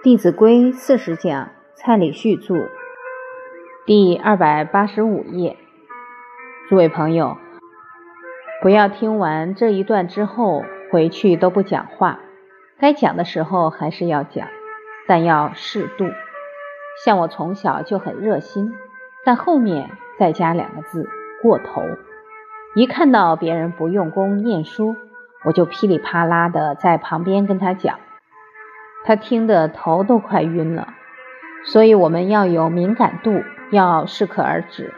《弟子规》四十讲，蔡礼旭著，第二百八十五页。诸位朋友，不要听完这一段之后回去都不讲话，该讲的时候还是要讲，但要适度。像我从小就很热心，但后面再加两个字：过头。一看到别人不用功念书，我就噼里啪啦的在旁边跟他讲。他听得头都快晕了，所以我们要有敏感度，要适可而止。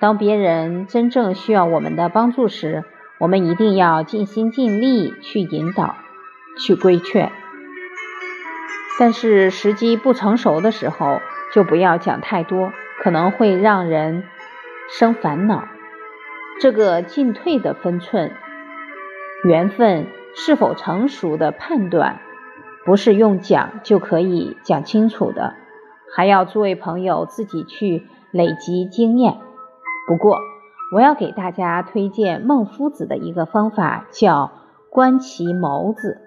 当别人真正需要我们的帮助时，我们一定要尽心尽力去引导、去规劝。但是时机不成熟的时候，就不要讲太多，可能会让人生烦恼。这个进退的分寸、缘分是否成熟的判断。不是用讲就可以讲清楚的，还要诸位朋友自己去累积经验。不过，我要给大家推荐孟夫子的一个方法，叫观其眸子。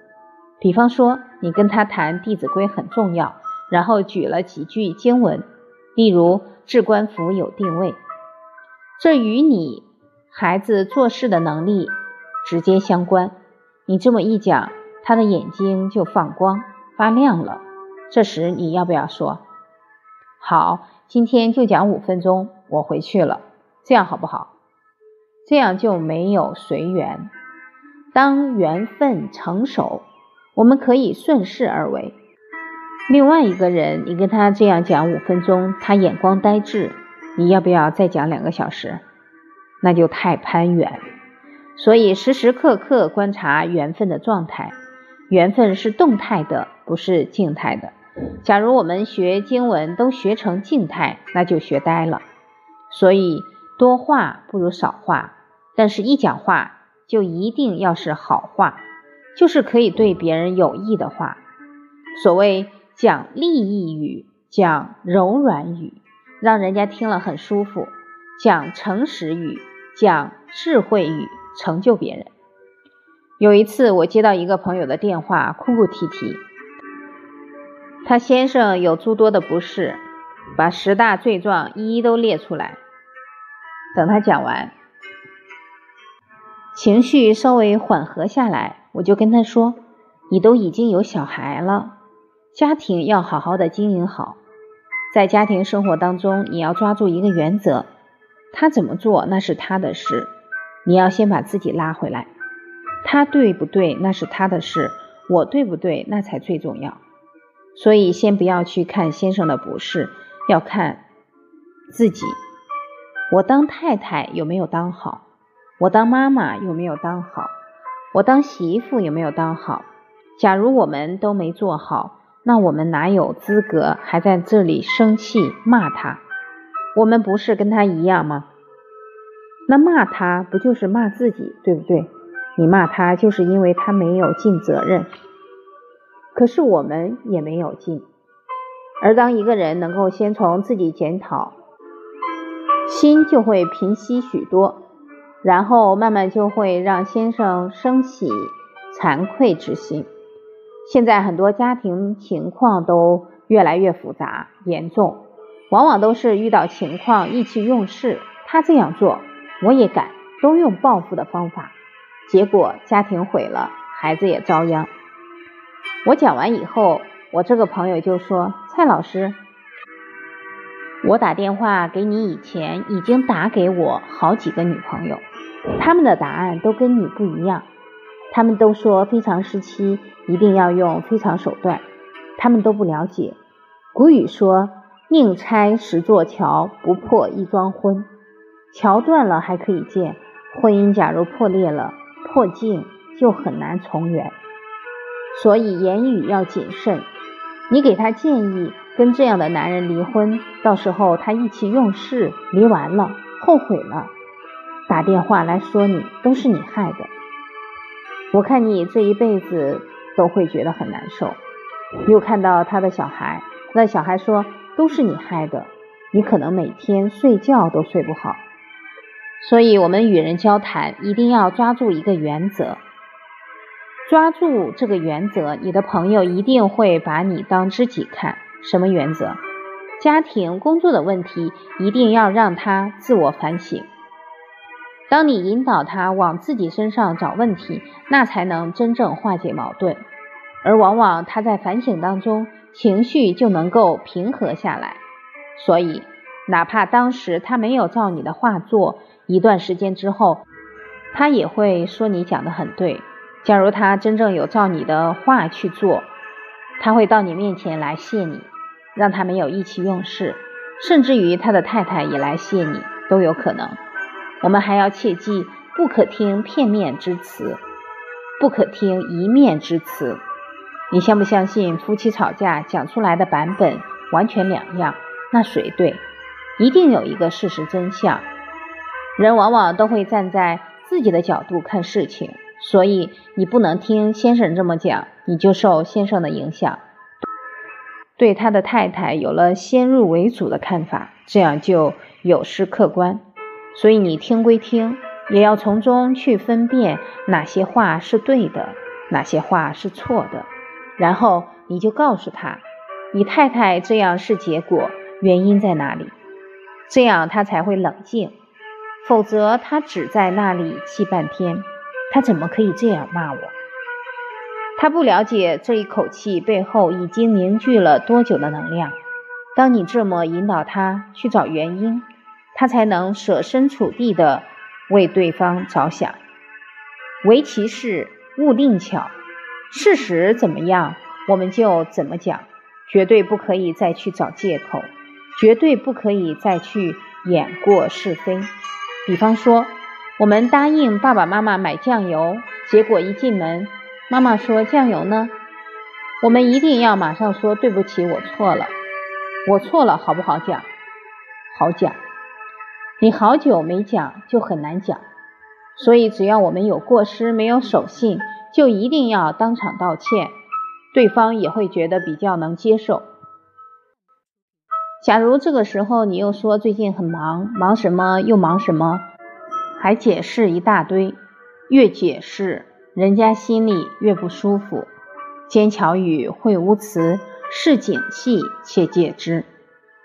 比方说，你跟他谈《弟子规》很重要，然后举了几句经文，例如“置冠服有定位”，这与你孩子做事的能力直接相关。你这么一讲。他的眼睛就放光发亮了。这时你要不要说：“好，今天就讲五分钟，我回去了。”这样好不好？这样就没有随缘。当缘分成熟，我们可以顺势而为。另外一个人，你跟他这样讲五分钟，他眼光呆滞，你要不要再讲两个小时？那就太攀缘。所以时时刻刻观察缘分的状态。缘分是动态的，不是静态的。假如我们学经文都学成静态，那就学呆了。所以多话不如少话，但是一讲话就一定要是好话，就是可以对别人有益的话。所谓讲利益语，讲柔软语，让人家听了很舒服；讲诚实语，讲智慧语，成就别人。有一次，我接到一个朋友的电话，哭哭啼啼。他先生有诸多的不适，把十大罪状一一都列出来。等他讲完，情绪稍微缓和下来，我就跟他说：“你都已经有小孩了，家庭要好好的经营好。在家庭生活当中，你要抓住一个原则：他怎么做那是他的事，你要先把自己拉回来。”他对不对，那是他的事；我对不对，那才最重要。所以，先不要去看先生的不是，要看自己。我当太太有没有当好？我当妈妈有没有当好？我当媳妇有没有当好？假如我们都没做好，那我们哪有资格还在这里生气骂他？我们不是跟他一样吗？那骂他不就是骂自己，对不对？你骂他，就是因为他没有尽责任。可是我们也没有尽。而当一个人能够先从自己检讨，心就会平息许多，然后慢慢就会让先生升起惭愧之心。现在很多家庭情况都越来越复杂严重，往往都是遇到情况意气用事，他这样做我也敢，都用报复的方法。结果家庭毁了，孩子也遭殃。我讲完以后，我这个朋友就说：“蔡老师，我打电话给你以前，已经打给我好几个女朋友，他们的答案都跟你不一样。他们都说非常时期一定要用非常手段，他们都不了解。古语说：宁拆十座桥，不破一桩婚。桥断了还可以建，婚姻假如破裂了。”破镜就很难重圆，所以言语要谨慎。你给他建议跟这样的男人离婚，到时候他意气用事，离完了后悔了，打电话来说你都是你害的。我看你这一辈子都会觉得很难受。又看到他的小孩，那小孩说都是你害的，你可能每天睡觉都睡不好。所以，我们与人交谈一定要抓住一个原则：抓住这个原则，你的朋友一定会把你当知己看。什么原则？家庭、工作的问题一定要让他自我反省。当你引导他往自己身上找问题，那才能真正化解矛盾。而往往他在反省当中，情绪就能够平和下来。所以，哪怕当时他没有照你的话做，一段时间之后，他也会说你讲的很对。假如他真正有照你的话去做，他会到你面前来谢你，让他没有意气用事，甚至于他的太太也来谢你都有可能。我们还要切记，不可听片面之词，不可听一面之词。你相不相信，夫妻吵架讲出来的版本完全两样？那谁对？一定有一个事实真相。人往往都会站在自己的角度看事情。所以你不能听先生这么讲，你就受先生的影响，对他的太太有了先入为主的看法，这样就有失客观。所以你听归听，也要从中去分辨哪些话是对的，哪些话是错的，然后你就告诉他，你太太这样是结果，原因在哪里？这样他才会冷静，否则他只在那里气半天。他怎么可以这样骂我？他不了解这一口气背后已经凝聚了多久的能量。当你这么引导他去找原因，他才能设身处地的为对方着想。唯其事，勿定巧。事实怎么样，我们就怎么讲，绝对不可以再去找借口，绝对不可以再去演过是非。比方说。我们答应爸爸妈妈买酱油，结果一进门，妈妈说酱油呢？我们一定要马上说对不起，我错了，我错了，好不好讲？好讲。你好久没讲，就很难讲。所以只要我们有过失，没有守信，就一定要当场道歉，对方也会觉得比较能接受。假如这个时候你又说最近很忙，忙什么又忙什么？还解释一大堆，越解释人家心里越不舒服。尖巧语会无词，是警器，切戒之。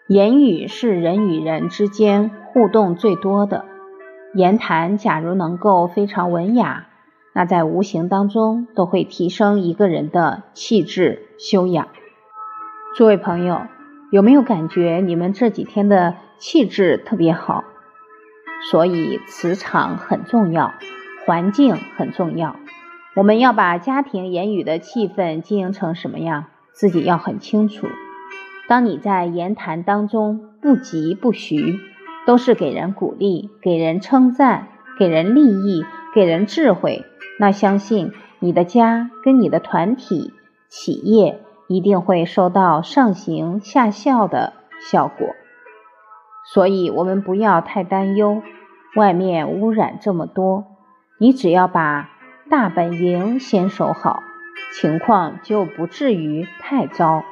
言语是人与人之间互动最多的，言谈假如能够非常文雅，那在无形当中都会提升一个人的气质修养。诸位朋友，有没有感觉你们这几天的气质特别好？所以磁场很重要，环境很重要。我们要把家庭言语的气氛经营成什么样，自己要很清楚。当你在言谈当中不急不徐，都是给人鼓励、给人称赞、给人利益、给人智慧，那相信你的家跟你的团体、企业一定会收到上行下效的效果。所以，我们不要太担忧，外面污染这么多，你只要把大本营先守好，情况就不至于太糟。